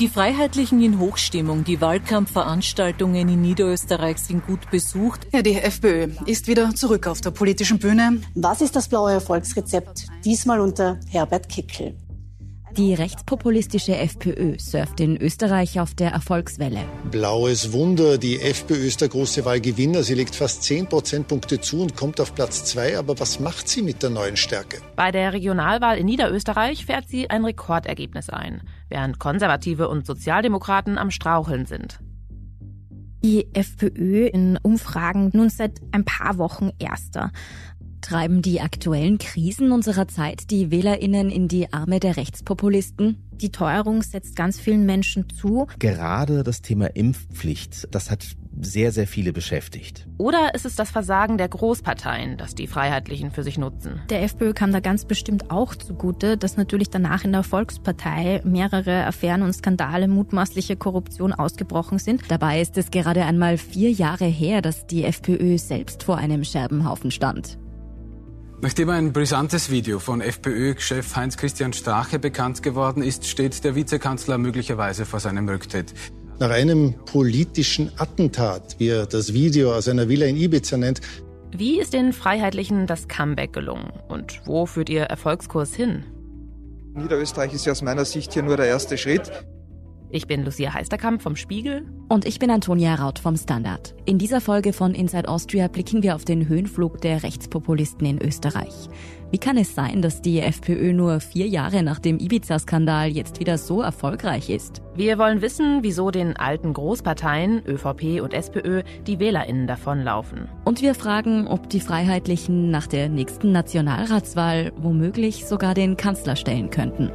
Die Freiheitlichen in Hochstimmung. Die Wahlkampfveranstaltungen in Niederösterreich sind gut besucht. Ja, die FPÖ ist wieder zurück auf der politischen Bühne. Was ist das blaue Erfolgsrezept? Diesmal unter Herbert Kickel. Die rechtspopulistische FPÖ surft in Österreich auf der Erfolgswelle. Blaues Wunder, die FPÖ ist der große Wahlgewinner. Sie legt fast 10 Prozentpunkte zu und kommt auf Platz 2. Aber was macht sie mit der neuen Stärke? Bei der Regionalwahl in Niederösterreich fährt sie ein Rekordergebnis ein, während Konservative und Sozialdemokraten am Straucheln sind. Die FPÖ in Umfragen nun seit ein paar Wochen erster. Treiben die aktuellen Krisen unserer Zeit die Wählerinnen in die Arme der Rechtspopulisten? Die Teuerung setzt ganz vielen Menschen zu. Gerade das Thema Impfpflicht, das hat sehr, sehr viele beschäftigt. Oder ist es das Versagen der Großparteien, das die Freiheitlichen für sich nutzen? Der FPÖ kam da ganz bestimmt auch zugute, dass natürlich danach in der Volkspartei mehrere Affären und Skandale, mutmaßliche Korruption ausgebrochen sind. Dabei ist es gerade einmal vier Jahre her, dass die FPÖ selbst vor einem Scherbenhaufen stand. Nachdem ein brisantes Video von FPÖ-Chef Heinz-Christian Strache bekannt geworden ist, steht der Vizekanzler möglicherweise vor seinem Rücktritt. Nach einem politischen Attentat, wie er das Video aus einer Villa in Ibiza nennt. Wie ist den Freiheitlichen das Comeback gelungen? Und wo führt ihr Erfolgskurs hin? Niederösterreich ist ja aus meiner Sicht hier nur der erste Schritt. Ich bin Lucia Heisterkamp vom Spiegel. Und ich bin Antonia Raut vom Standard. In dieser Folge von Inside Austria blicken wir auf den Höhenflug der Rechtspopulisten in Österreich. Wie kann es sein, dass die FPÖ nur vier Jahre nach dem Ibiza-Skandal jetzt wieder so erfolgreich ist? Wir wollen wissen, wieso den alten Großparteien ÖVP und SPÖ die WählerInnen davonlaufen. Und wir fragen, ob die Freiheitlichen nach der nächsten Nationalratswahl womöglich sogar den Kanzler stellen könnten.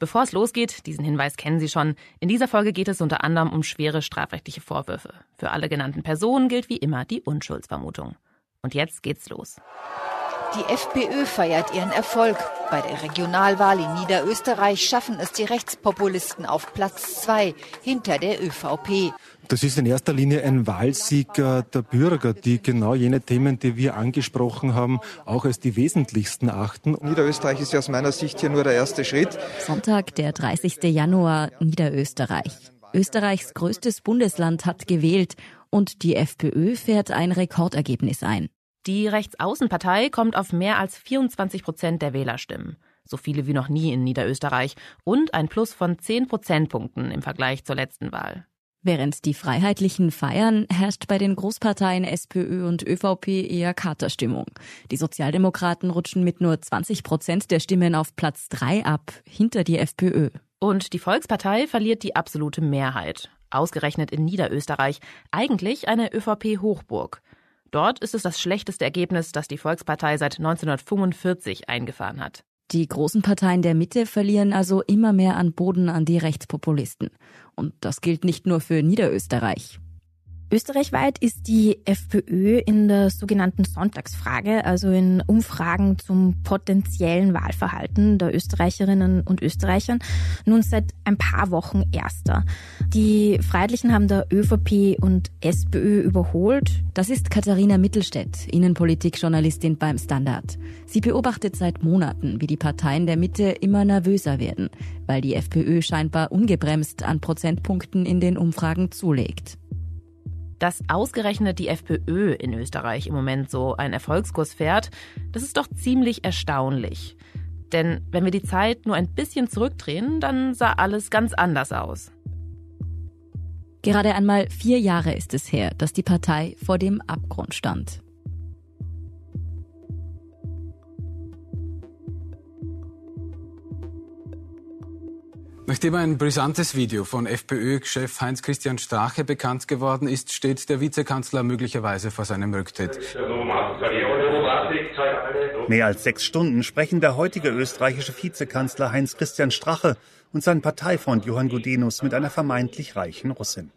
Bevor es losgeht, diesen Hinweis kennen Sie schon, in dieser Folge geht es unter anderem um schwere strafrechtliche Vorwürfe. Für alle genannten Personen gilt wie immer die Unschuldsvermutung. Und jetzt geht's los. Die FPÖ feiert ihren Erfolg. Bei der Regionalwahl in Niederösterreich schaffen es die Rechtspopulisten auf Platz zwei hinter der ÖVP. Das ist in erster Linie ein Wahlsieg der Bürger, die genau jene Themen, die wir angesprochen haben, auch als die wesentlichsten achten. Niederösterreich ist ja aus meiner Sicht hier nur der erste Schritt. Sonntag, der 30. Januar, Niederösterreich. Österreichs größtes Bundesland hat gewählt und die FPÖ fährt ein Rekordergebnis ein. Die Rechtsaußenpartei kommt auf mehr als 24 Prozent der Wählerstimmen. So viele wie noch nie in Niederösterreich und ein Plus von 10 Prozentpunkten im Vergleich zur letzten Wahl. Während die Freiheitlichen feiern, herrscht bei den Großparteien SPÖ und ÖVP eher Katerstimmung. Die Sozialdemokraten rutschen mit nur 20 Prozent der Stimmen auf Platz 3 ab, hinter die FPÖ. Und die Volkspartei verliert die absolute Mehrheit. Ausgerechnet in Niederösterreich. Eigentlich eine ÖVP-Hochburg. Dort ist es das schlechteste Ergebnis, das die Volkspartei seit 1945 eingefahren hat. Die großen Parteien der Mitte verlieren also immer mehr an Boden an die Rechtspopulisten. Und das gilt nicht nur für Niederösterreich. Österreichweit ist die FPÖ in der sogenannten Sonntagsfrage, also in Umfragen zum potenziellen Wahlverhalten der Österreicherinnen und Österreichern, nun seit ein paar Wochen erster. Die Freiheitlichen haben der ÖVP und SPÖ überholt. Das ist Katharina Mittelstädt, Innenpolitikjournalistin beim Standard. Sie beobachtet seit Monaten, wie die Parteien der Mitte immer nervöser werden, weil die FPÖ scheinbar ungebremst an Prozentpunkten in den Umfragen zulegt. Dass ausgerechnet die FPÖ in Österreich im Moment so einen Erfolgskurs fährt, das ist doch ziemlich erstaunlich. Denn wenn wir die Zeit nur ein bisschen zurückdrehen, dann sah alles ganz anders aus. Gerade einmal vier Jahre ist es her, dass die Partei vor dem Abgrund stand. Nachdem ein brisantes Video von FPÖ-Chef Heinz-Christian Strache bekannt geworden ist, steht der Vizekanzler möglicherweise vor seinem Rücktritt. Mehr als sechs Stunden sprechen der heutige österreichische Vizekanzler Heinz-Christian Strache und sein Parteifreund Johann Gudenus mit einer vermeintlich reichen Russin.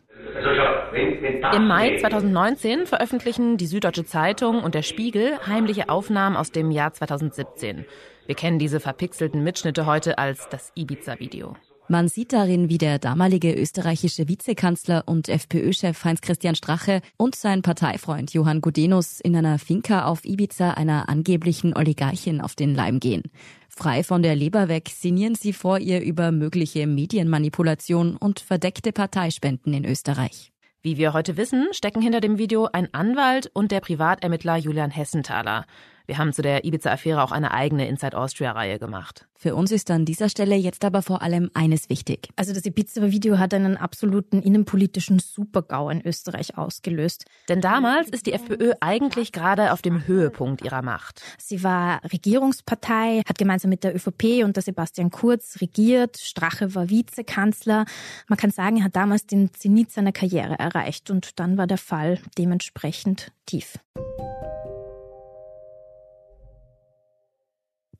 Im Mai 2019 veröffentlichen die Süddeutsche Zeitung und der Spiegel heimliche Aufnahmen aus dem Jahr 2017. Wir kennen diese verpixelten Mitschnitte heute als das Ibiza-Video. Man sieht darin, wie der damalige österreichische Vizekanzler und FPÖ-Chef Heinz-Christian Strache und sein Parteifreund Johann Gudenus in einer Finca auf Ibiza einer angeblichen Oligarchin auf den Leim gehen. Frei von der Leber weg sinnieren sie vor ihr über mögliche Medienmanipulation und verdeckte Parteispenden in Österreich. Wie wir heute wissen, stecken hinter dem Video ein Anwalt und der Privatermittler Julian Hessenthaler. Wir haben zu der Ibiza-Affäre auch eine eigene Inside Austria-Reihe gemacht. Für uns ist an dieser Stelle jetzt aber vor allem eines wichtig. Also das Ibiza-Video hat einen absoluten innenpolitischen Supergau in Österreich ausgelöst. Denn damals ist die FPÖ eigentlich gerade auf dem Höhepunkt ihrer Macht. Sie war Regierungspartei, hat gemeinsam mit der ÖVP unter Sebastian Kurz regiert. Strache war Vizekanzler. Man kann sagen, er hat damals den Zenit seiner Karriere erreicht und dann war der Fall dementsprechend tief.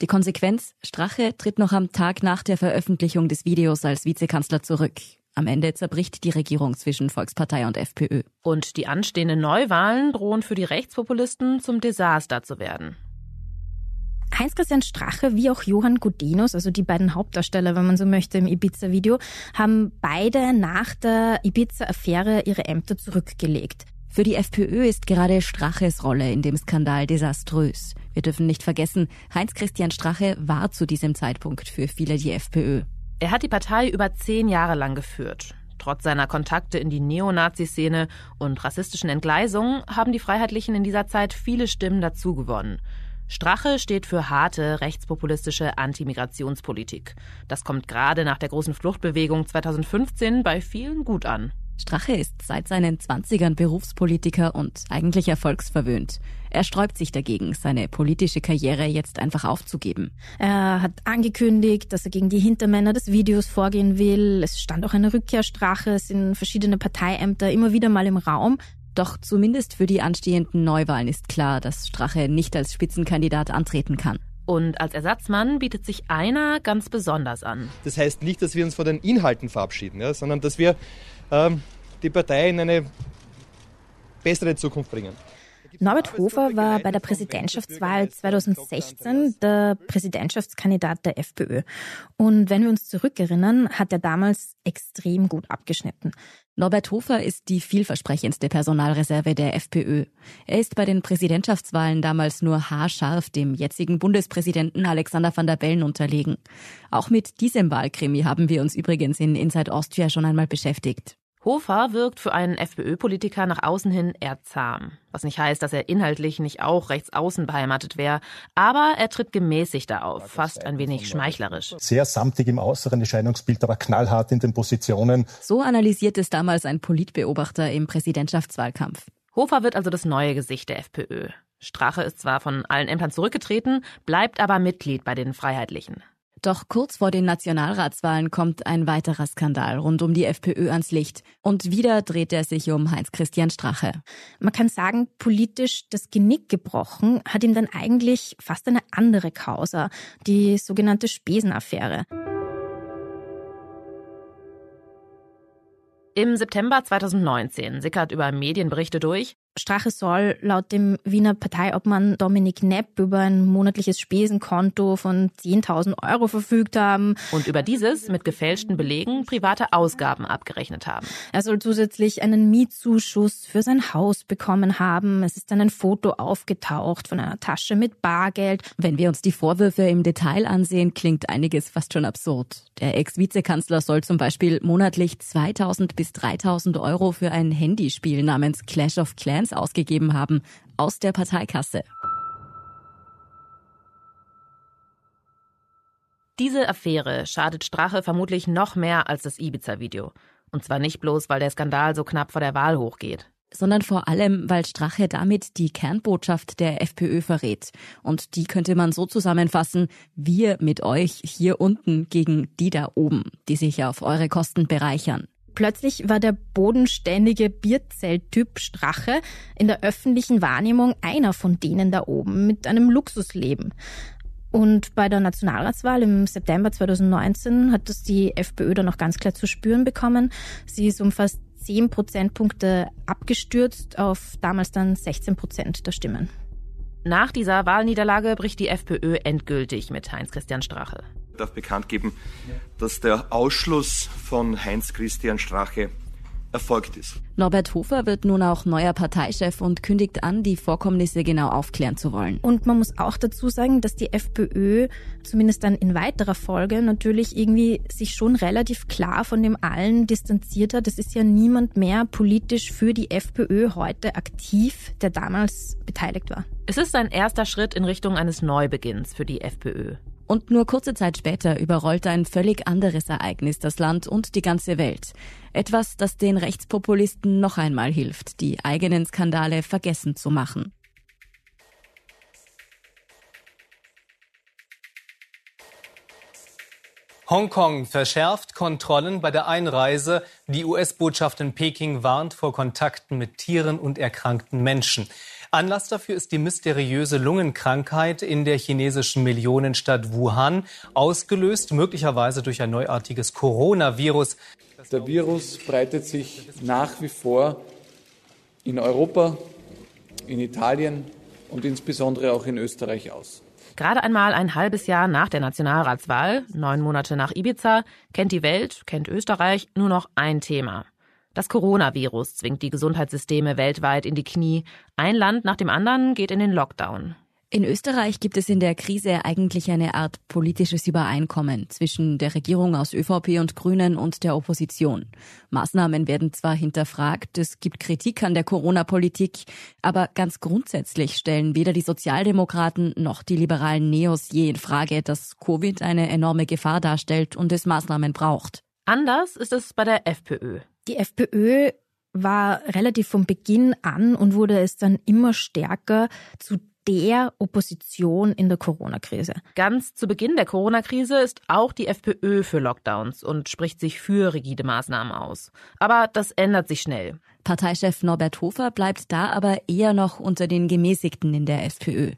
Die Konsequenz, Strache tritt noch am Tag nach der Veröffentlichung des Videos als Vizekanzler zurück. Am Ende zerbricht die Regierung zwischen Volkspartei und FPÖ. Und die anstehenden Neuwahlen drohen für die Rechtspopulisten zum Desaster zu werden. Heinz-Christian Strache wie auch Johann Gudenus, also die beiden Hauptdarsteller, wenn man so möchte, im Ibiza-Video, haben beide nach der Ibiza-Affäre ihre Ämter zurückgelegt. Für die FPÖ ist gerade Straches Rolle in dem Skandal desaströs. Wir dürfen nicht vergessen, Heinz-Christian Strache war zu diesem Zeitpunkt für viele die FPÖ. Er hat die Partei über zehn Jahre lang geführt. Trotz seiner Kontakte in die Neonazi-Szene und rassistischen Entgleisungen haben die Freiheitlichen in dieser Zeit viele Stimmen dazugewonnen. Strache steht für harte rechtspopulistische Antimigrationspolitik. Das kommt gerade nach der großen Fluchtbewegung 2015 bei vielen gut an. Strache ist seit seinen Zwanzigern Berufspolitiker und eigentlich erfolgsverwöhnt. Er sträubt sich dagegen, seine politische Karriere jetzt einfach aufzugeben. Er hat angekündigt, dass er gegen die Hintermänner des Videos vorgehen will. Es stand auch eine Rückkehrstrache, es sind verschiedene Parteiämter immer wieder mal im Raum. Doch zumindest für die anstehenden Neuwahlen ist klar, dass Strache nicht als Spitzenkandidat antreten kann. Und als Ersatzmann bietet sich einer ganz besonders an. Das heißt nicht, dass wir uns von den Inhalten verabschieden, ja, sondern dass wir die Partei in eine bessere Zukunft bringen. Norbert Hofer war bei der Präsidentschaftswahl 2016 der Präsidentschaftskandidat der FPÖ. Und wenn wir uns zurückerinnern, hat er damals extrem gut abgeschnitten. Norbert Hofer ist die vielversprechendste Personalreserve der FPÖ. Er ist bei den Präsidentschaftswahlen damals nur haarscharf dem jetzigen Bundespräsidenten Alexander van der Bellen unterlegen. Auch mit diesem Wahlkrimi haben wir uns übrigens in Inside Austria schon einmal beschäftigt. Hofer wirkt für einen FPÖ-Politiker nach außen hin eher zahm. Was nicht heißt, dass er inhaltlich nicht auch rechts außen beheimatet wäre. Aber er tritt gemäßigter auf, fast ein wenig schmeichlerisch. Sehr samtig im äußeren Erscheinungsbild, aber knallhart in den Positionen. So analysiert es damals ein Politbeobachter im Präsidentschaftswahlkampf. Hofer wird also das neue Gesicht der FPÖ. Strache ist zwar von allen Ämtern zurückgetreten, bleibt aber Mitglied bei den Freiheitlichen. Doch kurz vor den Nationalratswahlen kommt ein weiterer Skandal rund um die FPÖ ans Licht. Und wieder dreht er sich um Heinz-Christian Strache. Man kann sagen, politisch das Genick gebrochen hat ihm dann eigentlich fast eine andere Causa, die sogenannte Spesenaffäre. Im September 2019 sickert über Medienberichte durch, Strache soll laut dem Wiener Parteiobmann Dominik Nepp über ein monatliches Spesenkonto von 10.000 Euro verfügt haben. Und über dieses mit gefälschten Belegen private Ausgaben abgerechnet haben. Er soll zusätzlich einen Mietzuschuss für sein Haus bekommen haben. Es ist dann ein Foto aufgetaucht von einer Tasche mit Bargeld. Wenn wir uns die Vorwürfe im Detail ansehen, klingt einiges fast schon absurd. Der Ex-Vizekanzler soll zum Beispiel monatlich 2.000 bis 3.000 Euro für ein Handyspiel namens Clash of Clans Fans ausgegeben haben, aus der Parteikasse. Diese Affäre schadet Strache vermutlich noch mehr als das Ibiza-Video. Und zwar nicht bloß, weil der Skandal so knapp vor der Wahl hochgeht. Sondern vor allem, weil Strache damit die Kernbotschaft der FPÖ verrät. Und die könnte man so zusammenfassen, wir mit euch hier unten gegen die da oben, die sich auf eure Kosten bereichern. Plötzlich war der bodenständige Bierzelltyp Strache in der öffentlichen Wahrnehmung einer von denen da oben mit einem Luxusleben. Und bei der Nationalratswahl im September 2019 hat das die FPÖ dann noch ganz klar zu spüren bekommen. Sie ist um fast 10 Prozentpunkte abgestürzt auf damals dann 16 Prozent der Stimmen. Nach dieser Wahlniederlage bricht die FPÖ endgültig mit Heinz-Christian Strache. Ich darf bekannt geben, dass der Ausschluss von Heinz-Christian Strache erfolgt ist. Norbert Hofer wird nun auch neuer Parteichef und kündigt an, die Vorkommnisse genau aufklären zu wollen. Und man muss auch dazu sagen, dass die FPÖ zumindest dann in weiterer Folge natürlich irgendwie sich schon relativ klar von dem allen distanziert hat. Es ist ja niemand mehr politisch für die FPÖ heute aktiv, der damals beteiligt war. Es ist ein erster Schritt in Richtung eines Neubeginns für die FPÖ. Und nur kurze Zeit später überrollt ein völlig anderes Ereignis das Land und die ganze Welt. Etwas, das den Rechtspopulisten noch einmal hilft, die eigenen Skandale vergessen zu machen. Hongkong verschärft Kontrollen bei der Einreise. Die US-Botschaft in Peking warnt vor Kontakten mit Tieren und erkrankten Menschen. Anlass dafür ist die mysteriöse Lungenkrankheit in der chinesischen Millionenstadt Wuhan, ausgelöst möglicherweise durch ein neuartiges Coronavirus. Der Virus breitet sich nach wie vor in Europa, in Italien und insbesondere auch in Österreich aus. Gerade einmal ein halbes Jahr nach der Nationalratswahl, neun Monate nach Ibiza, kennt die Welt, kennt Österreich nur noch ein Thema. Das Coronavirus zwingt die Gesundheitssysteme weltweit in die Knie. Ein Land nach dem anderen geht in den Lockdown. In Österreich gibt es in der Krise eigentlich eine Art politisches Übereinkommen zwischen der Regierung aus ÖVP und Grünen und der Opposition. Maßnahmen werden zwar hinterfragt, es gibt Kritik an der Corona-Politik, aber ganz grundsätzlich stellen weder die Sozialdemokraten noch die liberalen Neos je in Frage, dass Covid eine enorme Gefahr darstellt und es Maßnahmen braucht. Anders ist es bei der FPÖ. Die FPÖ war relativ von Beginn an und wurde es dann immer stärker zu der Opposition in der Corona-Krise. Ganz zu Beginn der Corona-Krise ist auch die FPÖ für Lockdowns und spricht sich für rigide Maßnahmen aus. Aber das ändert sich schnell. Parteichef Norbert Hofer bleibt da aber eher noch unter den Gemäßigten in der FPÖ.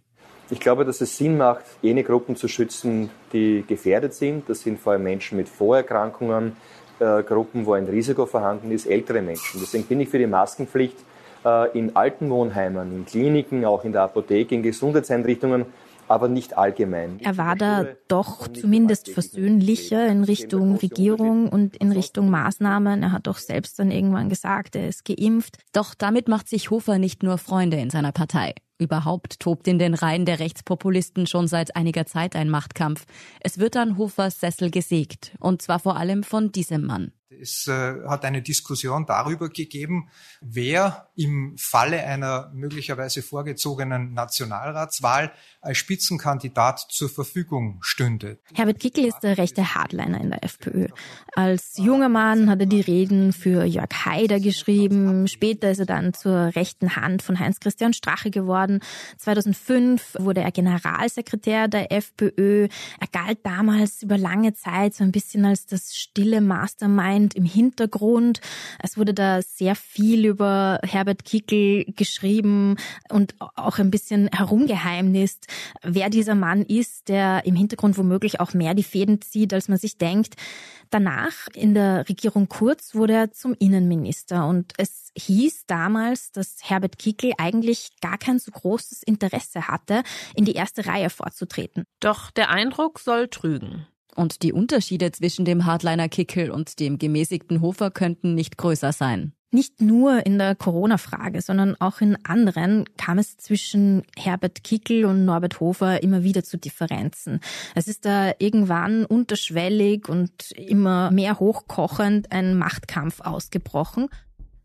Ich glaube, dass es Sinn macht, jene Gruppen zu schützen, die gefährdet sind. Das sind vor allem Menschen mit Vorerkrankungen, Gruppen, wo ein Risiko vorhanden ist, ältere Menschen. Deswegen bin ich für die Maskenpflicht äh, in alten Wohnheimen, in Kliniken, auch in der Apotheke, in Gesundheitseinrichtungen, aber nicht allgemein. Er war da doch zumindest versöhnlicher in Richtung Regierung und in Richtung Maßnahmen. Er hat doch selbst dann irgendwann gesagt, er ist geimpft. Doch damit macht sich Hofer nicht nur Freunde in seiner Partei. Überhaupt tobt in den Reihen der Rechtspopulisten schon seit einiger Zeit ein Machtkampf. Es wird an Hofers Sessel gesägt. Und zwar vor allem von diesem Mann. Es äh, hat eine Diskussion darüber gegeben, wer im Falle einer möglicherweise vorgezogenen Nationalratswahl als Spitzenkandidat zur Verfügung stünde. Herbert Kickel ist der rechte Hardliner in der FPÖ. Als junger Mann hat er die Reden für Jörg Haider geschrieben. Später ist er dann zur rechten Hand von Heinz-Christian Strache geworden. 2005 wurde er Generalsekretär der FPÖ. Er galt damals über lange Zeit so ein bisschen als das stille Mastermind im Hintergrund. Es wurde da sehr viel über Herbert Kickel geschrieben und auch ein bisschen herumgeheimnist wer dieser Mann ist, der im Hintergrund womöglich auch mehr die Fäden zieht, als man sich denkt. Danach in der Regierung Kurz wurde er zum Innenminister und es hieß damals, dass Herbert Kickel eigentlich gar kein so großes Interesse hatte, in die erste Reihe vorzutreten. Doch der Eindruck soll trügen. Und die Unterschiede zwischen dem Hardliner Kickel und dem gemäßigten Hofer könnten nicht größer sein. Nicht nur in der Corona-Frage, sondern auch in anderen kam es zwischen Herbert Kickel und Norbert Hofer immer wieder zu Differenzen. Es ist da irgendwann unterschwellig und immer mehr hochkochend ein Machtkampf ausgebrochen.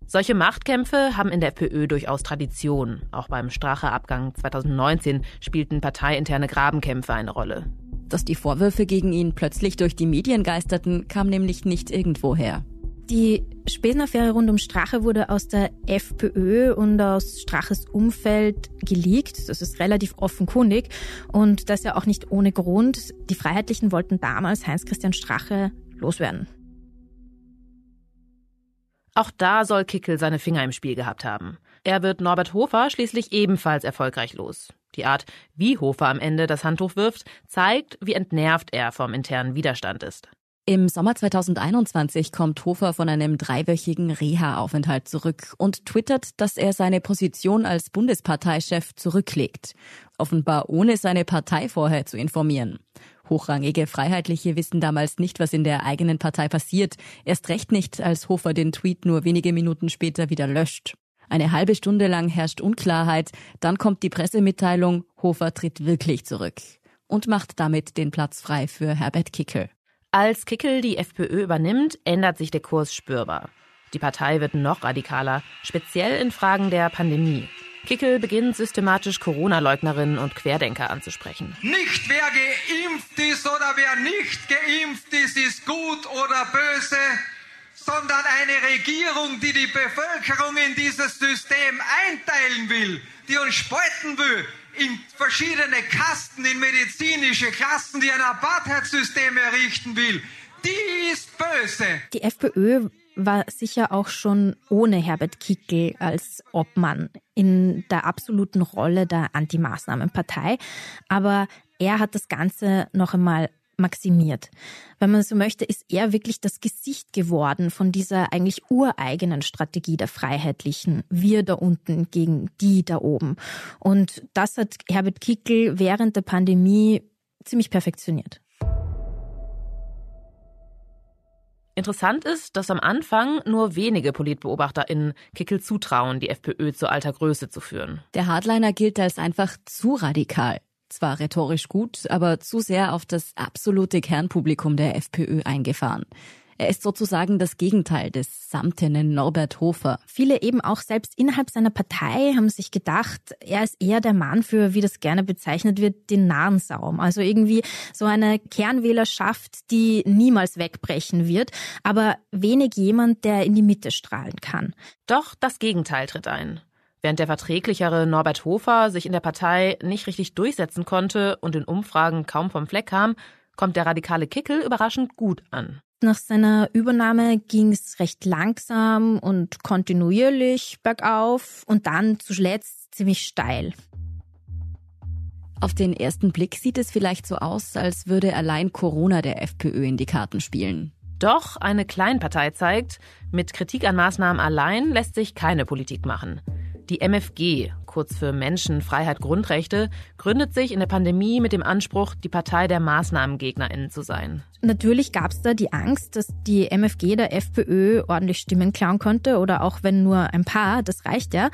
Solche Machtkämpfe haben in der FPÖ durchaus Tradition. Auch beim Strache-Abgang 2019 spielten parteiinterne Grabenkämpfe eine Rolle. Dass die Vorwürfe gegen ihn plötzlich durch die Medien geisterten, kam nämlich nicht irgendwoher. Die Spesenaffäre rund um Strache wurde aus der FPÖ und aus Straches Umfeld geleakt. Das ist relativ offenkundig und das ja auch nicht ohne Grund. Die Freiheitlichen wollten damals Heinz-Christian Strache loswerden. Auch da soll Kickel seine Finger im Spiel gehabt haben. Er wird Norbert Hofer schließlich ebenfalls erfolgreich los. Die Art, wie Hofer am Ende das Handtuch wirft, zeigt, wie entnervt er vom internen Widerstand ist. Im Sommer 2021 kommt Hofer von einem dreiwöchigen Reha-Aufenthalt zurück und twittert, dass er seine Position als Bundesparteichef zurücklegt. Offenbar ohne seine Partei vorher zu informieren. Hochrangige Freiheitliche wissen damals nicht, was in der eigenen Partei passiert. Erst recht nicht, als Hofer den Tweet nur wenige Minuten später wieder löscht. Eine halbe Stunde lang herrscht Unklarheit, dann kommt die Pressemitteilung, Hofer tritt wirklich zurück und macht damit den Platz frei für Herbert Kickel. Als Kickel die FPÖ übernimmt, ändert sich der Kurs spürbar. Die Partei wird noch radikaler, speziell in Fragen der Pandemie. Kickel beginnt systematisch Corona-Leugnerinnen und Querdenker anzusprechen. Nicht wer geimpft ist oder wer nicht geimpft ist, ist gut oder böse, eine Regierung, die die Bevölkerung in dieses System einteilen will, die uns spalten will in verschiedene Kasten, in medizinische Klassen, die ein Apartheid-System errichten will, die ist böse. Die FPÖ war sicher auch schon ohne Herbert Kickel als Obmann in der absoluten Rolle der Anti-Maßnahmen-Partei. Aber er hat das Ganze noch einmal maximiert. Wenn man so möchte, ist er wirklich das Gesicht geworden von dieser eigentlich ureigenen Strategie der Freiheitlichen. Wir da unten gegen die da oben. Und das hat Herbert Kickel während der Pandemie ziemlich perfektioniert. Interessant ist, dass am Anfang nur wenige PolitbeobachterInnen Kickel zutrauen, die FPÖ zu alter Größe zu führen. Der Hardliner gilt als einfach zu radikal. Zwar rhetorisch gut, aber zu sehr auf das absolute Kernpublikum der FPÖ eingefahren. Er ist sozusagen das Gegenteil des samtenen Norbert Hofer. Viele eben auch selbst innerhalb seiner Partei haben sich gedacht, er ist eher der Mann für, wie das gerne bezeichnet wird, den Nahensaum. Also irgendwie so eine Kernwählerschaft, die niemals wegbrechen wird, aber wenig jemand, der in die Mitte strahlen kann. Doch das Gegenteil tritt ein. Während der verträglichere Norbert Hofer sich in der Partei nicht richtig durchsetzen konnte und in Umfragen kaum vom Fleck kam, kommt der radikale Kickel überraschend gut an. Nach seiner Übernahme ging es recht langsam und kontinuierlich bergauf und dann zuletzt ziemlich steil. Auf den ersten Blick sieht es vielleicht so aus, als würde allein Corona der FPÖ in die Karten spielen. Doch eine Kleinpartei zeigt, mit Kritik an Maßnahmen allein lässt sich keine Politik machen. Die MFG, kurz für Menschen, Freiheit, Grundrechte, gründet sich in der Pandemie mit dem Anspruch, die Partei der MaßnahmengegnerInnen zu sein. Natürlich gab es da die Angst, dass die MFG der FPÖ ordentlich Stimmen klauen könnte oder auch wenn nur ein paar, das reicht ja.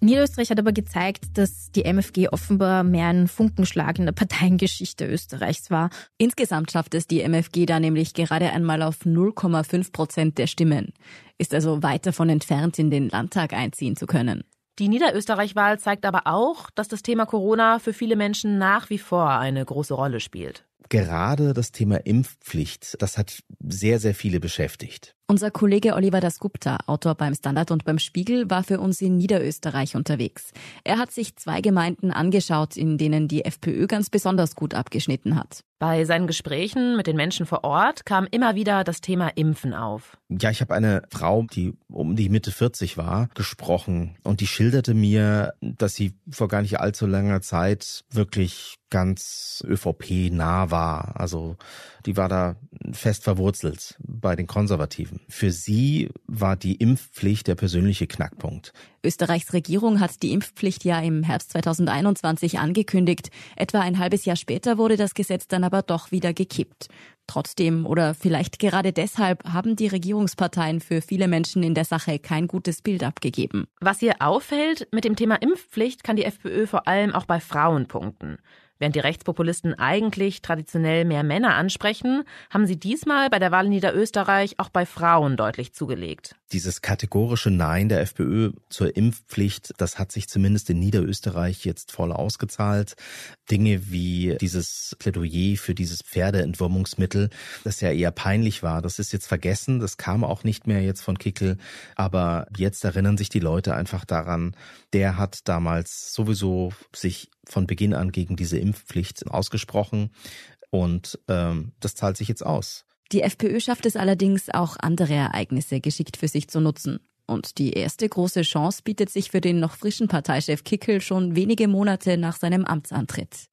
Niederösterreich hat aber gezeigt, dass die MFG offenbar mehr ein Funkenschlag in der Parteiengeschichte Österreichs war. Insgesamt schafft es die MFG da nämlich gerade einmal auf 0,5 Prozent der Stimmen, ist also weit davon entfernt, in den Landtag einziehen zu können. Die Niederösterreich-Wahl zeigt aber auch, dass das Thema Corona für viele Menschen nach wie vor eine große Rolle spielt. Gerade das Thema Impfpflicht, das hat sehr, sehr viele beschäftigt. Unser Kollege Oliver Dasgupta, Autor beim Standard und beim Spiegel, war für uns in Niederösterreich unterwegs. Er hat sich zwei Gemeinden angeschaut, in denen die FPÖ ganz besonders gut abgeschnitten hat. Bei seinen Gesprächen mit den Menschen vor Ort kam immer wieder das Thema Impfen auf. Ja, ich habe eine Frau, die um die Mitte 40 war, gesprochen und die schilderte mir, dass sie vor gar nicht allzu langer Zeit wirklich ganz ÖVP-nah war. Also die war da fest verwurzelt bei den Konservativen. Für sie war die Impfpflicht der persönliche Knackpunkt. Österreichs Regierung hat die Impfpflicht ja im Herbst 2021 angekündigt. Etwa ein halbes Jahr später wurde das Gesetz dann aber doch wieder gekippt. Trotzdem oder vielleicht gerade deshalb haben die Regierungsparteien für viele Menschen in der Sache kein gutes Bild abgegeben. Was hier auffällt, mit dem Thema Impfpflicht kann die FPÖ vor allem auch bei Frauen punkten. Während die Rechtspopulisten eigentlich traditionell mehr Männer ansprechen, haben sie diesmal bei der Wahl in Niederösterreich auch bei Frauen deutlich zugelegt. Dieses kategorische Nein der FPÖ zur Impfpflicht, das hat sich zumindest in Niederösterreich jetzt voll ausgezahlt. Dinge wie dieses Plädoyer für dieses Pferdeentwurmungsmittel, das ja eher peinlich war, das ist jetzt vergessen, das kam auch nicht mehr jetzt von Kickel, aber jetzt erinnern sich die Leute einfach daran, der hat damals sowieso sich von Beginn an gegen diese Impfpflicht ausgesprochen und ähm, das zahlt sich jetzt aus. Die FPÖ schafft es allerdings auch andere Ereignisse geschickt für sich zu nutzen. Und die erste große Chance bietet sich für den noch frischen Parteichef Kickel schon wenige Monate nach seinem Amtsantritt.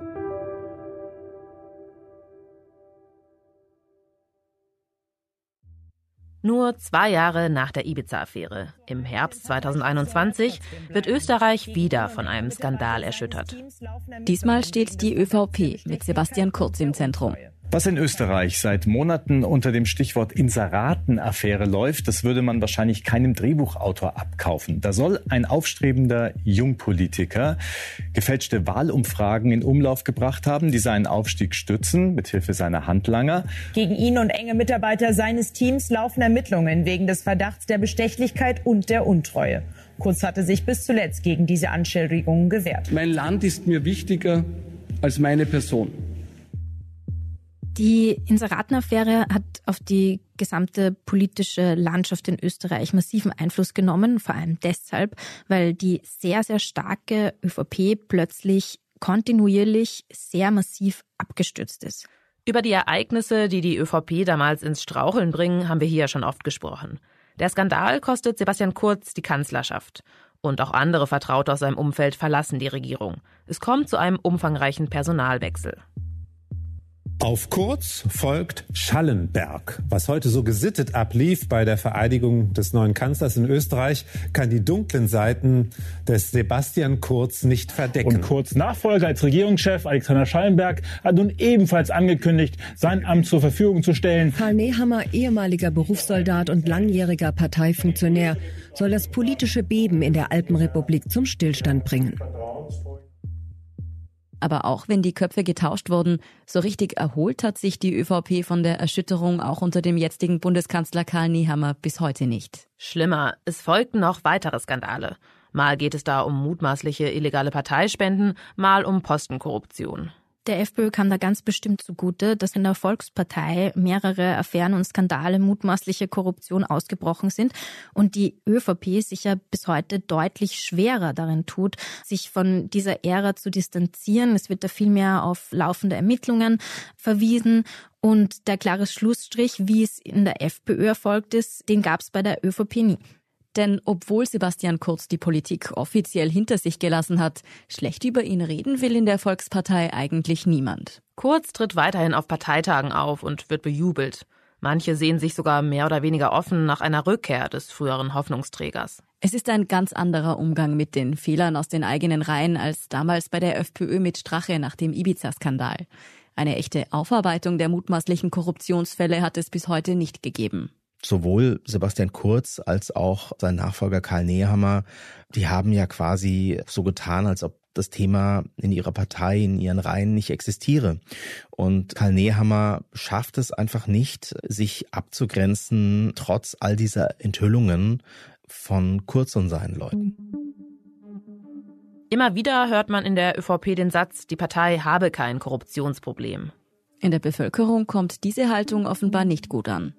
Nur zwei Jahre nach der Ibiza-Affäre, im Herbst 2021, wird Österreich wieder von einem Skandal erschüttert. Diesmal steht die ÖVP mit Sebastian Kurz im Zentrum. Was in Österreich seit Monaten unter dem Stichwort Inseratenaffäre läuft, das würde man wahrscheinlich keinem Drehbuchautor abkaufen. Da soll ein aufstrebender Jungpolitiker gefälschte Wahlumfragen in Umlauf gebracht haben, die seinen Aufstieg stützen, mithilfe seiner Handlanger. Gegen ihn und enge Mitarbeiter seines Teams laufen Ermittlungen wegen des Verdachts der Bestechlichkeit und der Untreue. Kurz hatte sich bis zuletzt gegen diese Anschuldigungen gewehrt. Mein Land ist mir wichtiger als meine Person. Die Inseratenaffäre hat auf die gesamte politische Landschaft in Österreich massiven Einfluss genommen, vor allem deshalb, weil die sehr, sehr starke ÖVP plötzlich kontinuierlich sehr massiv abgestürzt ist. Über die Ereignisse, die die ÖVP damals ins Straucheln bringen, haben wir hier schon oft gesprochen. Der Skandal kostet Sebastian Kurz die Kanzlerschaft. Und auch andere Vertraute aus seinem Umfeld verlassen die Regierung. Es kommt zu einem umfangreichen Personalwechsel. Auf Kurz folgt Schallenberg. Was heute so gesittet ablief bei der Vereidigung des neuen Kanzlers in Österreich, kann die dunklen Seiten des Sebastian Kurz nicht verdecken. Und Kurz Nachfolger als Regierungschef Alexander Schallenberg hat nun ebenfalls angekündigt, sein Amt zur Verfügung zu stellen. Karl Nehammer, ehemaliger Berufssoldat und langjähriger Parteifunktionär, soll das politische Beben in der Alpenrepublik zum Stillstand bringen. Aber auch wenn die Köpfe getauscht wurden, so richtig erholt hat sich die ÖVP von der Erschütterung auch unter dem jetzigen Bundeskanzler Karl Nehammer bis heute nicht. Schlimmer, es folgten noch weitere Skandale. Mal geht es da um mutmaßliche illegale Parteispenden, mal um Postenkorruption. Der FPÖ kam da ganz bestimmt zugute, dass in der Volkspartei mehrere Affären und Skandale mutmaßliche Korruption ausgebrochen sind und die ÖVP sich ja bis heute deutlich schwerer darin tut, sich von dieser Ära zu distanzieren. Es wird da viel mehr auf laufende Ermittlungen verwiesen und der klare Schlussstrich, wie es in der FPÖ erfolgt ist, den gab es bei der ÖVP nie. Denn obwohl Sebastian Kurz die Politik offiziell hinter sich gelassen hat, schlecht über ihn reden will in der Volkspartei eigentlich niemand. Kurz tritt weiterhin auf Parteitagen auf und wird bejubelt. Manche sehen sich sogar mehr oder weniger offen nach einer Rückkehr des früheren Hoffnungsträgers. Es ist ein ganz anderer Umgang mit den Fehlern aus den eigenen Reihen als damals bei der FPÖ mit Strache nach dem Ibiza-Skandal. Eine echte Aufarbeitung der mutmaßlichen Korruptionsfälle hat es bis heute nicht gegeben sowohl Sebastian Kurz als auch sein Nachfolger Karl Nehammer, die haben ja quasi so getan, als ob das Thema in ihrer Partei, in ihren Reihen nicht existiere. Und Karl Nehammer schafft es einfach nicht, sich abzugrenzen, trotz all dieser Enthüllungen von Kurz und seinen Leuten. Immer wieder hört man in der ÖVP den Satz, die Partei habe kein Korruptionsproblem. In der Bevölkerung kommt diese Haltung offenbar nicht gut an.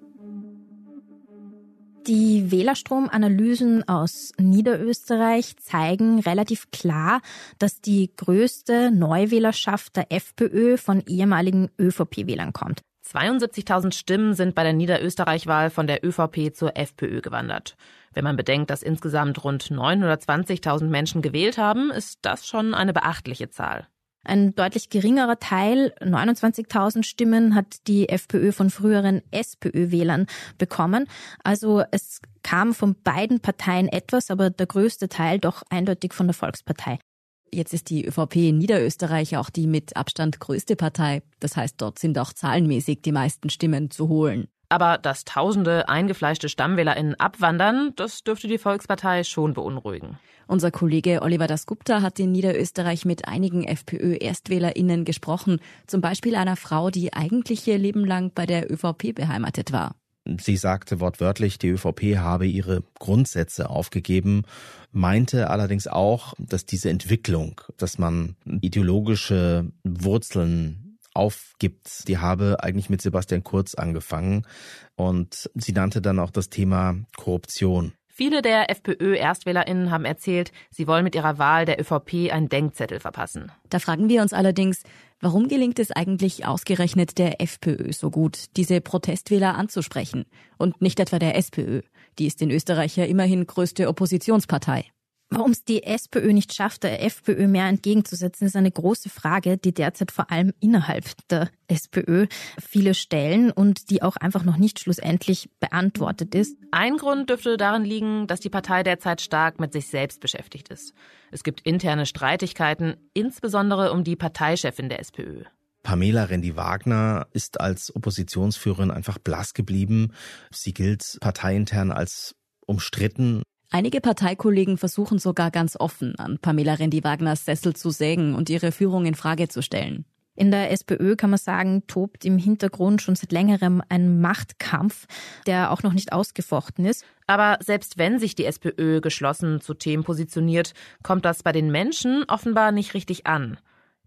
Die Wählerstromanalysen aus Niederösterreich zeigen relativ klar, dass die größte Neuwählerschaft der FPÖ von ehemaligen ÖVP-Wählern kommt. 72.000 Stimmen sind bei der Niederösterreich-Wahl von der ÖVP zur FPÖ gewandert. Wenn man bedenkt, dass insgesamt rund 920.000 Menschen gewählt haben, ist das schon eine beachtliche Zahl. Ein deutlich geringerer Teil, 29.000 Stimmen, hat die FPÖ von früheren SPÖ-Wählern bekommen. Also es kam von beiden Parteien etwas, aber der größte Teil doch eindeutig von der Volkspartei. Jetzt ist die ÖVP in Niederösterreich auch die mit Abstand größte Partei. Das heißt, dort sind auch zahlenmäßig die meisten Stimmen zu holen. Aber dass tausende eingefleischte StammwählerInnen abwandern, das dürfte die Volkspartei schon beunruhigen. Unser Kollege Oliver Dasgupta hat in Niederösterreich mit einigen FPÖ-ErstwählerInnen gesprochen. Zum Beispiel einer Frau, die eigentlich ihr Leben lang bei der ÖVP beheimatet war. Sie sagte wortwörtlich, die ÖVP habe ihre Grundsätze aufgegeben, meinte allerdings auch, dass diese Entwicklung, dass man ideologische Wurzeln aufgibt, die habe eigentlich mit Sebastian Kurz angefangen und sie nannte dann auch das Thema Korruption. Viele der FPÖ-ErstwählerInnen haben erzählt, sie wollen mit ihrer Wahl der ÖVP einen Denkzettel verpassen. Da fragen wir uns allerdings, warum gelingt es eigentlich ausgerechnet der FPÖ so gut, diese Protestwähler anzusprechen und nicht etwa der SPÖ? Die ist in Österreich ja immerhin größte Oppositionspartei. Warum es die SPÖ nicht schafft, der FPÖ mehr entgegenzusetzen, ist eine große Frage, die derzeit vor allem innerhalb der SPÖ viele stellen und die auch einfach noch nicht schlussendlich beantwortet ist. Ein Grund dürfte darin liegen, dass die Partei derzeit stark mit sich selbst beschäftigt ist. Es gibt interne Streitigkeiten, insbesondere um die Parteichefin der SPÖ. Pamela Rendi-Wagner ist als Oppositionsführerin einfach blass geblieben. Sie gilt parteiintern als umstritten. Einige Parteikollegen versuchen sogar ganz offen, an Pamela Rendi-Wagners Sessel zu sägen und ihre Führung in Frage zu stellen. In der SPÖ kann man sagen, tobt im Hintergrund schon seit längerem ein Machtkampf, der auch noch nicht ausgefochten ist. Aber selbst wenn sich die SPÖ geschlossen zu Themen positioniert, kommt das bei den Menschen offenbar nicht richtig an.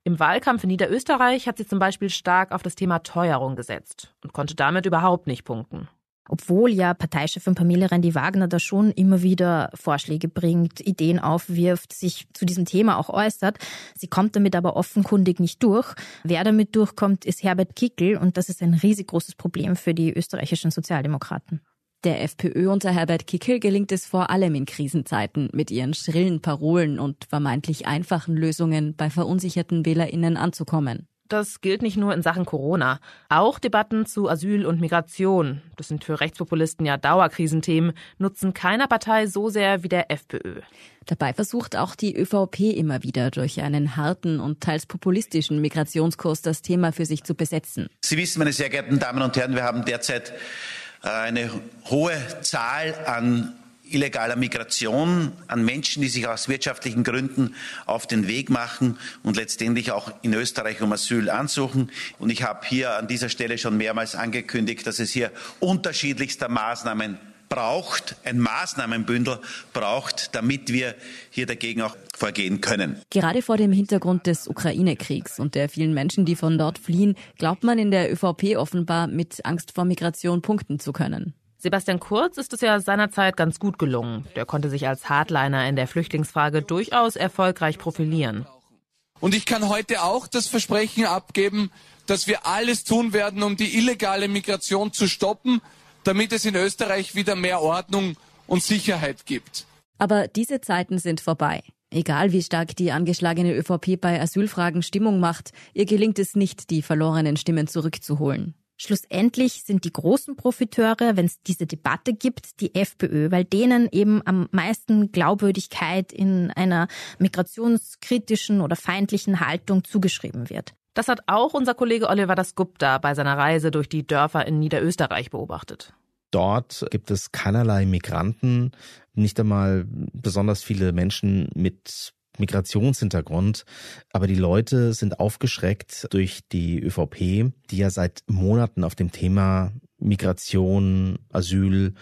Im Wahlkampf in Niederösterreich hat sie zum Beispiel stark auf das Thema Teuerung gesetzt und konnte damit überhaupt nicht punkten. Obwohl ja Parteichefin Pamela Rendi-Wagner da schon immer wieder Vorschläge bringt, Ideen aufwirft, sich zu diesem Thema auch äußert. Sie kommt damit aber offenkundig nicht durch. Wer damit durchkommt, ist Herbert Kickel und das ist ein riesig großes Problem für die österreichischen Sozialdemokraten. Der FPÖ unter Herbert Kickel gelingt es vor allem in Krisenzeiten, mit ihren schrillen Parolen und vermeintlich einfachen Lösungen bei verunsicherten WählerInnen anzukommen. Das gilt nicht nur in Sachen Corona. Auch Debatten zu Asyl und Migration, das sind für Rechtspopulisten ja Dauerkrisenthemen, nutzen keiner Partei so sehr wie der FPÖ. Dabei versucht auch die ÖVP immer wieder durch einen harten und teils populistischen Migrationskurs das Thema für sich zu besetzen. Sie wissen, meine sehr geehrten Damen und Herren, wir haben derzeit äh, eine hohe Zahl an illegaler Migration, an Menschen, die sich aus wirtschaftlichen Gründen auf den Weg machen und letztendlich auch in Österreich um Asyl ansuchen. Und ich habe hier an dieser Stelle schon mehrmals angekündigt, dass es hier unterschiedlichster Maßnahmen braucht, ein Maßnahmenbündel braucht, damit wir hier dagegen auch vorgehen können. Gerade vor dem Hintergrund des Ukraine-Kriegs und der vielen Menschen, die von dort fliehen, glaubt man in der ÖVP offenbar mit Angst vor Migration punkten zu können. Sebastian Kurz ist es ja seinerzeit ganz gut gelungen. Der konnte sich als Hardliner in der Flüchtlingsfrage durchaus erfolgreich profilieren. Und ich kann heute auch das Versprechen abgeben, dass wir alles tun werden, um die illegale Migration zu stoppen, damit es in Österreich wieder mehr Ordnung und Sicherheit gibt. Aber diese Zeiten sind vorbei. Egal wie stark die angeschlagene ÖVP bei Asylfragen Stimmung macht, ihr gelingt es nicht, die verlorenen Stimmen zurückzuholen. Schlussendlich sind die großen Profiteure, wenn es diese Debatte gibt, die FPÖ, weil denen eben am meisten Glaubwürdigkeit in einer migrationskritischen oder feindlichen Haltung zugeschrieben wird. Das hat auch unser Kollege Oliver Dasgupta bei seiner Reise durch die Dörfer in Niederösterreich beobachtet. Dort gibt es keinerlei Migranten, nicht einmal besonders viele Menschen mit Migrationshintergrund. Aber die Leute sind aufgeschreckt durch die ÖVP, die ja seit Monaten auf dem Thema Migration, Asyl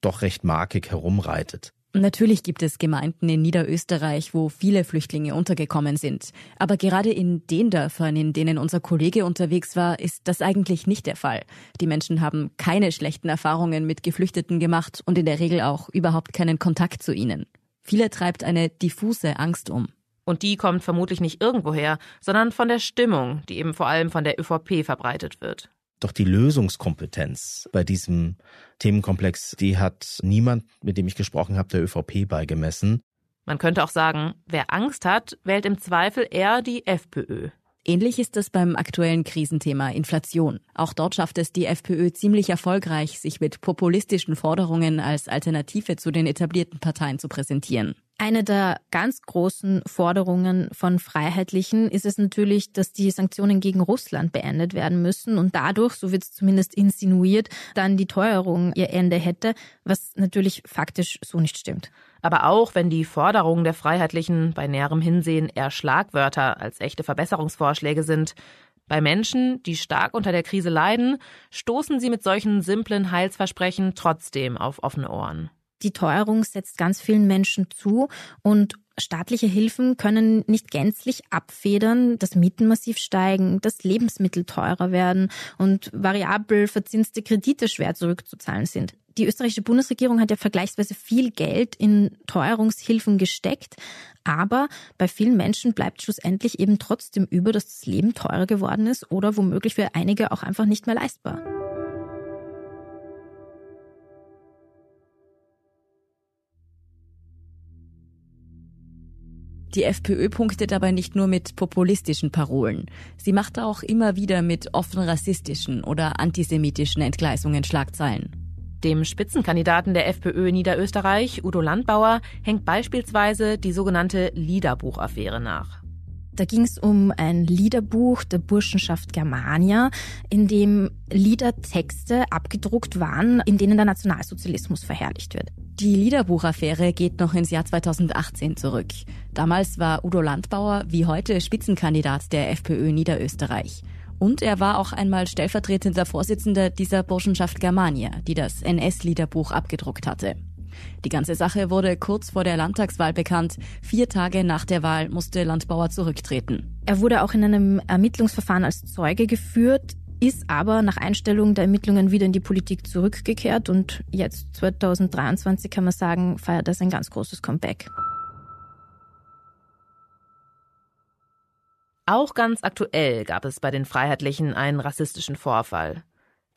doch recht markig herumreitet. Natürlich gibt es Gemeinden in Niederösterreich, wo viele Flüchtlinge untergekommen sind. Aber gerade in den Dörfern, in denen unser Kollege unterwegs war, ist das eigentlich nicht der Fall. Die Menschen haben keine schlechten Erfahrungen mit Geflüchteten gemacht und in der Regel auch überhaupt keinen Kontakt zu ihnen. Viele treibt eine diffuse Angst um. Und die kommt vermutlich nicht irgendwoher, sondern von der Stimmung, die eben vor allem von der ÖVP verbreitet wird. Doch die Lösungskompetenz bei diesem Themenkomplex, die hat niemand, mit dem ich gesprochen habe, der ÖVP beigemessen. Man könnte auch sagen, wer Angst hat, wählt im Zweifel eher die FPÖ. Ähnlich ist es beim aktuellen Krisenthema Inflation. Auch dort schafft es die FPÖ ziemlich erfolgreich, sich mit populistischen Forderungen als Alternative zu den etablierten Parteien zu präsentieren. Eine der ganz großen Forderungen von Freiheitlichen ist es natürlich, dass die Sanktionen gegen Russland beendet werden müssen und dadurch, so wird es zumindest insinuiert, dann die Teuerung ihr Ende hätte, was natürlich faktisch so nicht stimmt. Aber auch wenn die Forderungen der Freiheitlichen bei näherem Hinsehen eher Schlagwörter als echte Verbesserungsvorschläge sind, bei Menschen, die stark unter der Krise leiden, stoßen sie mit solchen simplen Heilsversprechen trotzdem auf offene Ohren. Die Teuerung setzt ganz vielen Menschen zu und staatliche Hilfen können nicht gänzlich abfedern, dass Mieten massiv steigen, dass Lebensmittel teurer werden und variabel verzinste Kredite schwer zurückzuzahlen sind. Die österreichische Bundesregierung hat ja vergleichsweise viel Geld in Teuerungshilfen gesteckt, aber bei vielen Menschen bleibt schlussendlich eben trotzdem über, dass das Leben teurer geworden ist oder womöglich für einige auch einfach nicht mehr leistbar. Die FPÖ punktet aber nicht nur mit populistischen Parolen. Sie macht auch immer wieder mit offen rassistischen oder antisemitischen Entgleisungen Schlagzeilen. Dem Spitzenkandidaten der FPÖ in Niederösterreich, Udo Landbauer, hängt beispielsweise die sogenannte Liederbuchaffäre nach. Da ging es um ein Liederbuch der Burschenschaft Germania, in dem Liedertexte abgedruckt waren, in denen der Nationalsozialismus verherrlicht wird. Die Liederbuchaffäre geht noch ins Jahr 2018 zurück. Damals war Udo Landbauer wie heute Spitzenkandidat der FPÖ Niederösterreich. Und er war auch einmal stellvertretender Vorsitzender dieser Burschenschaft Germania, die das NS-Liederbuch abgedruckt hatte. Die ganze Sache wurde kurz vor der Landtagswahl bekannt. Vier Tage nach der Wahl musste Landbauer zurücktreten. Er wurde auch in einem Ermittlungsverfahren als Zeuge geführt, ist aber nach Einstellung der Ermittlungen wieder in die Politik zurückgekehrt und jetzt 2023 kann man sagen, feiert er sein ganz großes Comeback. Auch ganz aktuell gab es bei den Freiheitlichen einen rassistischen Vorfall.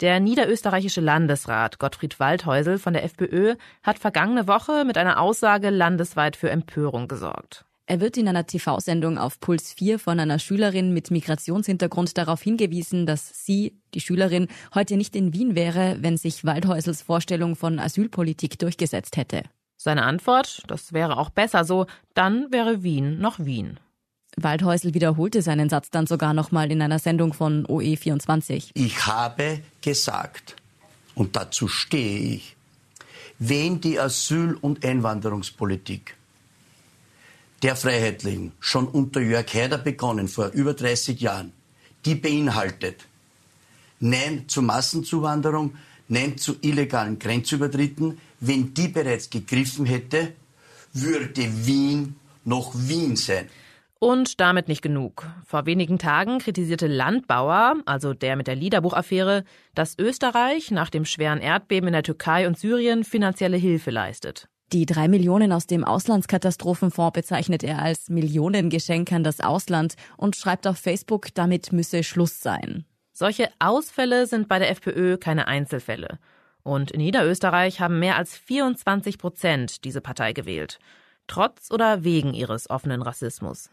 Der niederösterreichische Landesrat Gottfried Waldhäusel von der FPÖ hat vergangene Woche mit einer Aussage landesweit für Empörung gesorgt. Er wird in einer TV-Sendung auf Puls 4 von einer Schülerin mit Migrationshintergrund darauf hingewiesen, dass sie, die Schülerin, heute nicht in Wien wäre, wenn sich Waldhäusels Vorstellung von Asylpolitik durchgesetzt hätte. Seine Antwort, das wäre auch besser so, dann wäre Wien noch Wien. Waldhäusl wiederholte seinen Satz dann sogar nochmal in einer Sendung von OE24. Ich habe gesagt, und dazu stehe ich, wenn die Asyl- und Einwanderungspolitik der Freiheitlichen schon unter Jörg Haider begonnen, vor über 30 Jahren, die beinhaltet Nein zur Massenzuwanderung, Nein zu illegalen Grenzübertritten, wenn die bereits gegriffen hätte, würde Wien noch Wien sein. Und damit nicht genug. Vor wenigen Tagen kritisierte Landbauer, also der mit der Liederbuchaffäre, dass Österreich nach dem schweren Erdbeben in der Türkei und Syrien finanzielle Hilfe leistet. Die drei Millionen aus dem Auslandskatastrophenfonds bezeichnet er als Millionengeschenk an das Ausland und schreibt auf Facebook, damit müsse Schluss sein. Solche Ausfälle sind bei der FPÖ keine Einzelfälle. Und in Niederösterreich haben mehr als 24 Prozent diese Partei gewählt. Trotz oder wegen ihres offenen Rassismus.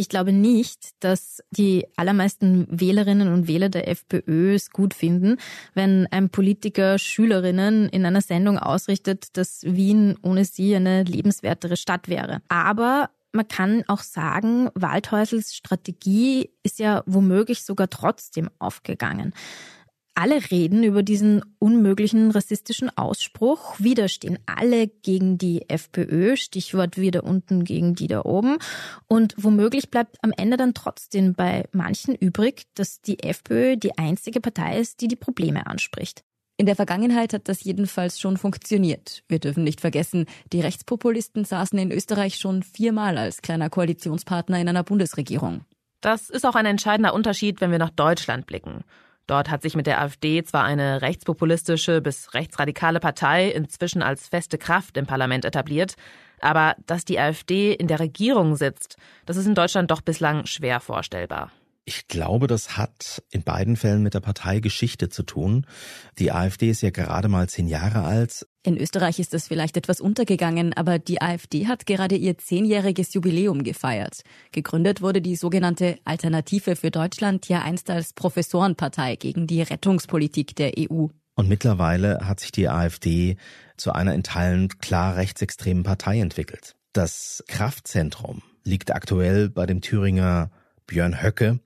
Ich glaube nicht, dass die allermeisten Wählerinnen und Wähler der FPÖ es gut finden, wenn ein Politiker Schülerinnen in einer Sendung ausrichtet, dass Wien ohne sie eine lebenswertere Stadt wäre. Aber man kann auch sagen, Waldhäusels Strategie ist ja womöglich sogar trotzdem aufgegangen. Alle reden über diesen unmöglichen rassistischen Ausspruch. Wieder stehen alle gegen die FPÖ, Stichwort wieder unten gegen die da oben. Und womöglich bleibt am Ende dann trotzdem bei manchen übrig, dass die FPÖ die einzige Partei ist, die die Probleme anspricht. In der Vergangenheit hat das jedenfalls schon funktioniert. Wir dürfen nicht vergessen, die Rechtspopulisten saßen in Österreich schon viermal als kleiner Koalitionspartner in einer Bundesregierung. Das ist auch ein entscheidender Unterschied, wenn wir nach Deutschland blicken. Dort hat sich mit der AfD zwar eine rechtspopulistische bis rechtsradikale Partei inzwischen als feste Kraft im Parlament etabliert, aber dass die AfD in der Regierung sitzt, das ist in Deutschland doch bislang schwer vorstellbar. Ich glaube, das hat in beiden Fällen mit der Parteigeschichte zu tun. Die AfD ist ja gerade mal zehn Jahre alt. In Österreich ist das vielleicht etwas untergegangen, aber die AfD hat gerade ihr zehnjähriges Jubiläum gefeiert. Gegründet wurde die sogenannte Alternative für Deutschland ja einst als Professorenpartei gegen die Rettungspolitik der EU. Und mittlerweile hat sich die AfD zu einer in Teilen klar rechtsextremen Partei entwickelt. Das Kraftzentrum liegt aktuell bei dem Thüringer Björn Höcke,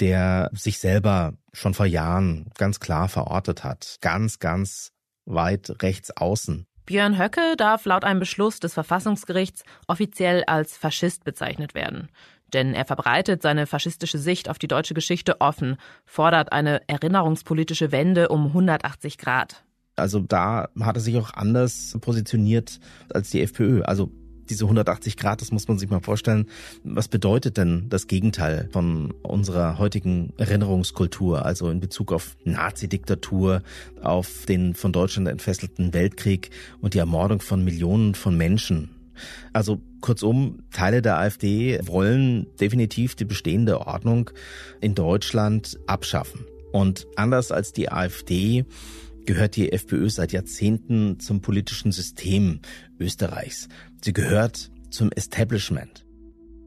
der sich selber schon vor Jahren ganz klar verortet hat. Ganz, ganz weit rechts außen. Björn Höcke darf laut einem Beschluss des Verfassungsgerichts offiziell als Faschist bezeichnet werden. Denn er verbreitet seine faschistische Sicht auf die deutsche Geschichte offen, fordert eine erinnerungspolitische Wende um 180 Grad. Also da hat er sich auch anders positioniert als die FPÖ. Also diese 180 Grad, das muss man sich mal vorstellen. Was bedeutet denn das Gegenteil von unserer heutigen Erinnerungskultur, also in Bezug auf Nazi-Diktatur, auf den von Deutschland entfesselten Weltkrieg und die Ermordung von Millionen von Menschen? Also kurzum, Teile der AfD wollen definitiv die bestehende Ordnung in Deutschland abschaffen. Und anders als die AfD gehört die FPÖ seit Jahrzehnten zum politischen System Österreichs. Sie gehört zum Establishment.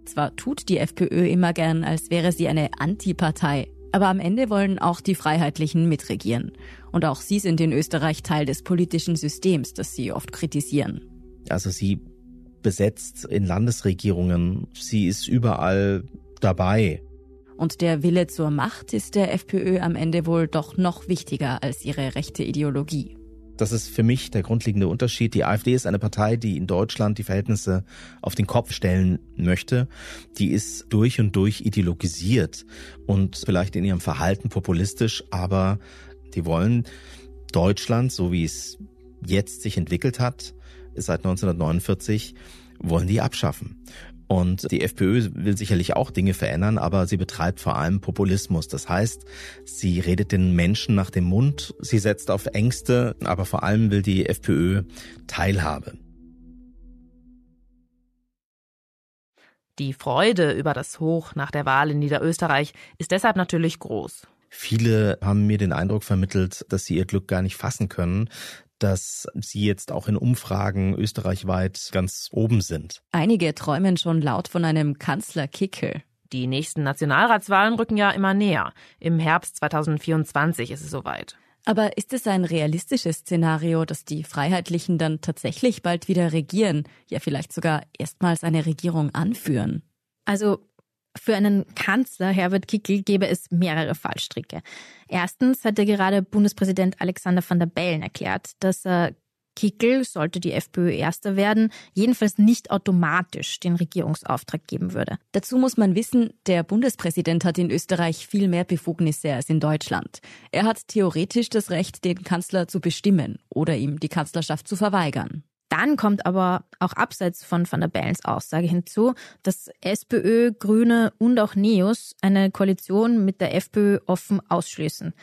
Zwar tut die FPÖ immer gern, als wäre sie eine Antipartei, aber am Ende wollen auch die Freiheitlichen mitregieren. Und auch sie sind in Österreich Teil des politischen Systems, das sie oft kritisieren. Also sie besetzt in Landesregierungen, sie ist überall dabei. Und der Wille zur Macht ist der FPÖ am Ende wohl doch noch wichtiger als ihre rechte Ideologie. Das ist für mich der grundlegende Unterschied. Die AfD ist eine Partei, die in Deutschland die Verhältnisse auf den Kopf stellen möchte. Die ist durch und durch ideologisiert und vielleicht in ihrem Verhalten populistisch, aber die wollen Deutschland, so wie es jetzt sich entwickelt hat, seit 1949, wollen die abschaffen. Und die FPÖ will sicherlich auch Dinge verändern, aber sie betreibt vor allem Populismus. Das heißt, sie redet den Menschen nach dem Mund, sie setzt auf Ängste, aber vor allem will die FPÖ Teilhabe. Die Freude über das Hoch nach der Wahl in Niederösterreich ist deshalb natürlich groß. Viele haben mir den Eindruck vermittelt, dass sie ihr Glück gar nicht fassen können, dass sie jetzt auch in Umfragen österreichweit ganz oben sind. Einige träumen schon laut von einem Kanzlerkickel. Die nächsten Nationalratswahlen rücken ja immer näher. Im Herbst 2024 ist es soweit. Aber ist es ein realistisches Szenario, dass die Freiheitlichen dann tatsächlich bald wieder regieren, ja vielleicht sogar erstmals eine Regierung anführen? Also für einen Kanzler, Herbert Kickl, gäbe es mehrere Fallstricke. Erstens hat ja gerade Bundespräsident Alexander van der Bellen erklärt, dass er Kickl, sollte die FPÖ Erster werden, jedenfalls nicht automatisch den Regierungsauftrag geben würde. Dazu muss man wissen, der Bundespräsident hat in Österreich viel mehr Befugnisse als in Deutschland. Er hat theoretisch das Recht, den Kanzler zu bestimmen oder ihm die Kanzlerschaft zu verweigern. Dann kommt aber auch abseits von Van der Bellens Aussage hinzu, dass SPÖ, Grüne und auch NEOS eine Koalition mit der FPÖ offen ausschließen.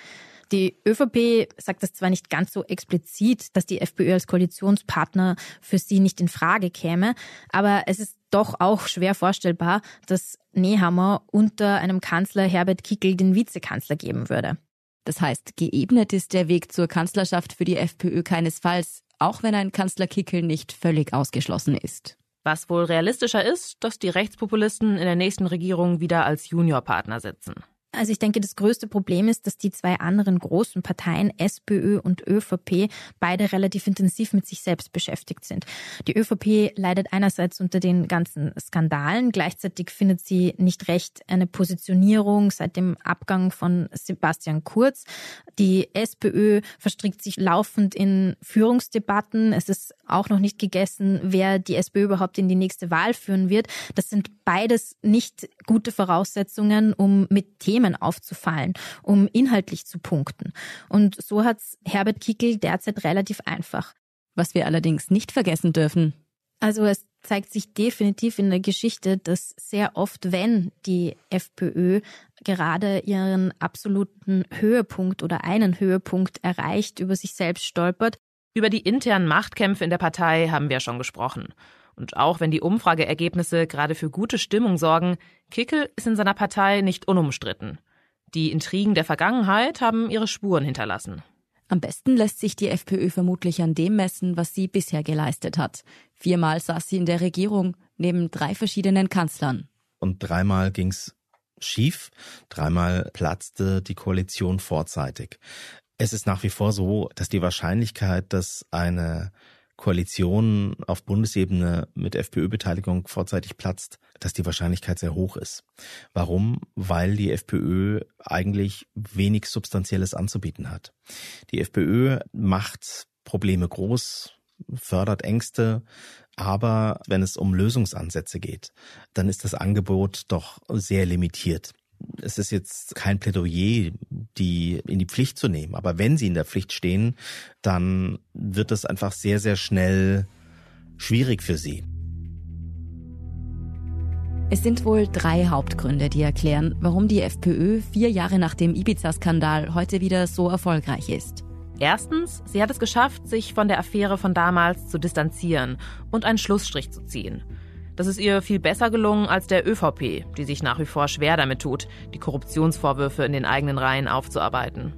Die ÖVP sagt das zwar nicht ganz so explizit, dass die FPÖ als Koalitionspartner für sie nicht in Frage käme, aber es ist doch auch schwer vorstellbar, dass Nehammer unter einem Kanzler Herbert Kickel den Vizekanzler geben würde. Das heißt, geebnet ist der Weg zur Kanzlerschaft für die FPÖ keinesfalls, auch wenn ein Kanzler Kickel nicht völlig ausgeschlossen ist. Was wohl realistischer ist, dass die Rechtspopulisten in der nächsten Regierung wieder als Juniorpartner sitzen. Also ich denke, das größte Problem ist, dass die zwei anderen großen Parteien, SPÖ und ÖVP, beide relativ intensiv mit sich selbst beschäftigt sind. Die ÖVP leidet einerseits unter den ganzen Skandalen, gleichzeitig findet sie nicht recht eine Positionierung seit dem Abgang von Sebastian Kurz. Die SPÖ verstrickt sich laufend in Führungsdebatten. Es ist auch noch nicht gegessen, wer die SPÖ überhaupt in die nächste Wahl führen wird. Das sind beides nicht gute Voraussetzungen, um mit Themen Themen aufzufallen, um inhaltlich zu punkten. Und so hat Herbert Kickel derzeit relativ einfach. Was wir allerdings nicht vergessen dürfen. Also es zeigt sich definitiv in der Geschichte, dass sehr oft, wenn die FPÖ gerade ihren absoluten Höhepunkt oder einen Höhepunkt erreicht, über sich selbst stolpert. Über die internen Machtkämpfe in der Partei haben wir schon gesprochen. Und auch wenn die Umfrageergebnisse gerade für gute Stimmung sorgen, Kickel ist in seiner Partei nicht unumstritten. Die Intrigen der Vergangenheit haben ihre Spuren hinterlassen. Am besten lässt sich die FPÖ vermutlich an dem messen, was sie bisher geleistet hat. Viermal saß sie in der Regierung, neben drei verschiedenen Kanzlern. Und dreimal ging's schief, dreimal platzte die Koalition vorzeitig. Es ist nach wie vor so, dass die Wahrscheinlichkeit, dass eine Koalition auf Bundesebene mit FPÖ-Beteiligung vorzeitig platzt, dass die Wahrscheinlichkeit sehr hoch ist. Warum? Weil die FPÖ eigentlich wenig Substanzielles anzubieten hat. Die FPÖ macht Probleme groß, fördert Ängste, aber wenn es um Lösungsansätze geht, dann ist das Angebot doch sehr limitiert es ist jetzt kein Plädoyer, die in die Pflicht zu nehmen. Aber wenn sie in der Pflicht stehen, dann wird es einfach sehr, sehr schnell schwierig für sie. Es sind wohl drei Hauptgründe, die erklären, warum die FPÖ vier Jahre nach dem Ibiza-Skandal heute wieder so erfolgreich ist. Erstens, sie hat es geschafft, sich von der Affäre von damals zu distanzieren und einen Schlussstrich zu ziehen. Das ist ihr viel besser gelungen als der ÖVP, die sich nach wie vor schwer damit tut, die Korruptionsvorwürfe in den eigenen Reihen aufzuarbeiten.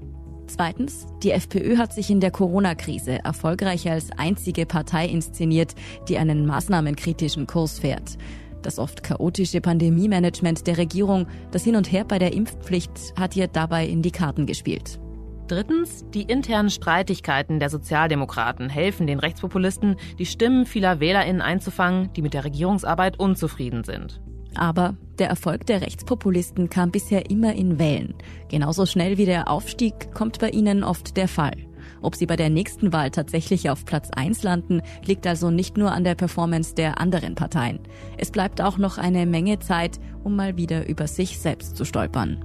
Zweitens, die FPÖ hat sich in der Corona-Krise erfolgreich als einzige Partei inszeniert, die einen maßnahmenkritischen Kurs fährt. Das oft chaotische Pandemiemanagement der Regierung, das Hin und Her bei der Impfpflicht hat ihr dabei in die Karten gespielt. Drittens, die internen Streitigkeiten der Sozialdemokraten helfen den Rechtspopulisten, die Stimmen vieler WählerInnen einzufangen, die mit der Regierungsarbeit unzufrieden sind. Aber der Erfolg der Rechtspopulisten kam bisher immer in Wellen. Genauso schnell wie der Aufstieg kommt bei ihnen oft der Fall. Ob sie bei der nächsten Wahl tatsächlich auf Platz 1 landen, liegt also nicht nur an der Performance der anderen Parteien. Es bleibt auch noch eine Menge Zeit, um mal wieder über sich selbst zu stolpern.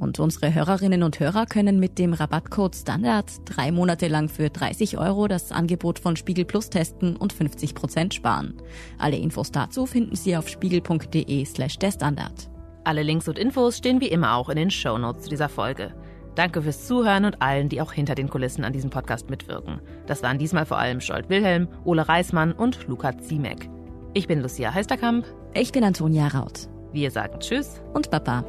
Und unsere Hörerinnen und Hörer können mit dem Rabattcode Standard drei Monate lang für 30 Euro das Angebot von Spiegel Plus testen und 50 Prozent sparen. Alle Infos dazu finden Sie auf spiegel.de slash der Standard. Alle Links und Infos stehen wie immer auch in den Show Notes zu dieser Folge. Danke fürs Zuhören und allen, die auch hinter den Kulissen an diesem Podcast mitwirken. Das waren diesmal vor allem Scholt Wilhelm, Ole Reismann und Luca Ziemek. Ich bin Lucia Heisterkamp. Ich bin Antonia Raut. Wir sagen Tschüss und Baba.